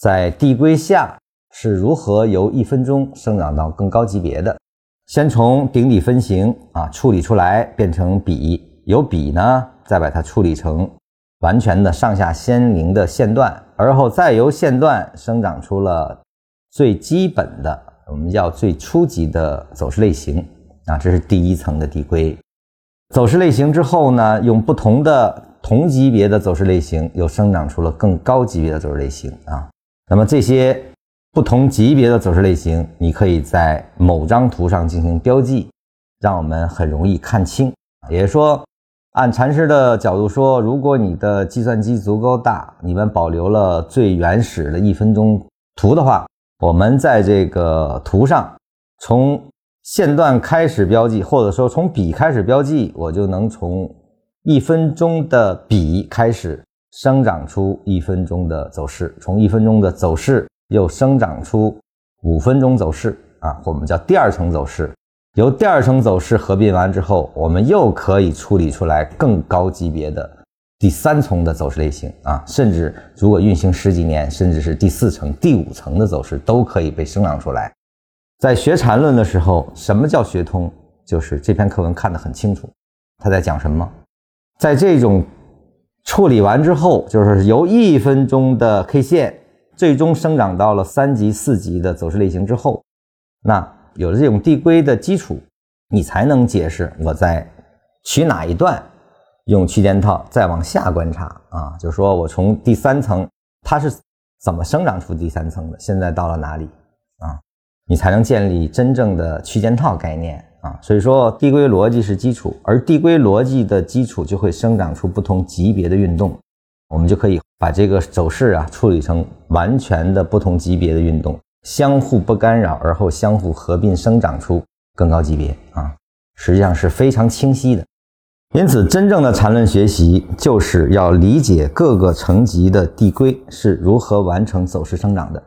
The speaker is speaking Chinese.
在递归下是如何由一分钟生长到更高级别的。先从顶底分型啊处理出来，变成笔，由笔呢再把它处理成完全的上下鲜明的线段，而后再由线段生长出了最基本的，我们叫最初级的走势类型啊，这是第一层的递归。走势类型之后呢，用不同的同级别的走势类型，又生长出了更高级别的走势类型啊。那么这些不同级别的走势类型，你可以在某张图上进行标记，让我们很容易看清。也就是说，按禅师的角度说，如果你的计算机足够大，你们保留了最原始的一分钟图的话，我们在这个图上从。线段开始标记，或者说从笔开始标记，我就能从一分钟的笔开始生长出一分钟的走势，从一分钟的走势又生长出五分钟走势啊，我们叫第二层走势。由第二层走势合并完之后，我们又可以处理出来更高级别的第三层的走势类型啊，甚至如果运行十几年，甚至是第四层、第五层的走势都可以被生长出来。在学禅论的时候，什么叫学通？就是这篇课文看得很清楚，他在讲什么。在这种处理完之后，就是由一分钟的 K 线最终生长到了三级、四级的走势类型之后，那有了这种递归的基础，你才能解释我在取哪一段用区间套再往下观察啊，就是说我从第三层它是怎么生长出第三层的，现在到了哪里啊？你才能建立真正的区间套概念啊，所以说递归逻辑是基础，而递归逻辑的基础就会生长出不同级别的运动，我们就可以把这个走势啊处理成完全的不同级别的运动，相互不干扰，而后相互合并生长出更高级别啊，实际上是非常清晰的。因此，真正的缠论学习就是要理解各个层级的递归是如何完成走势生长的。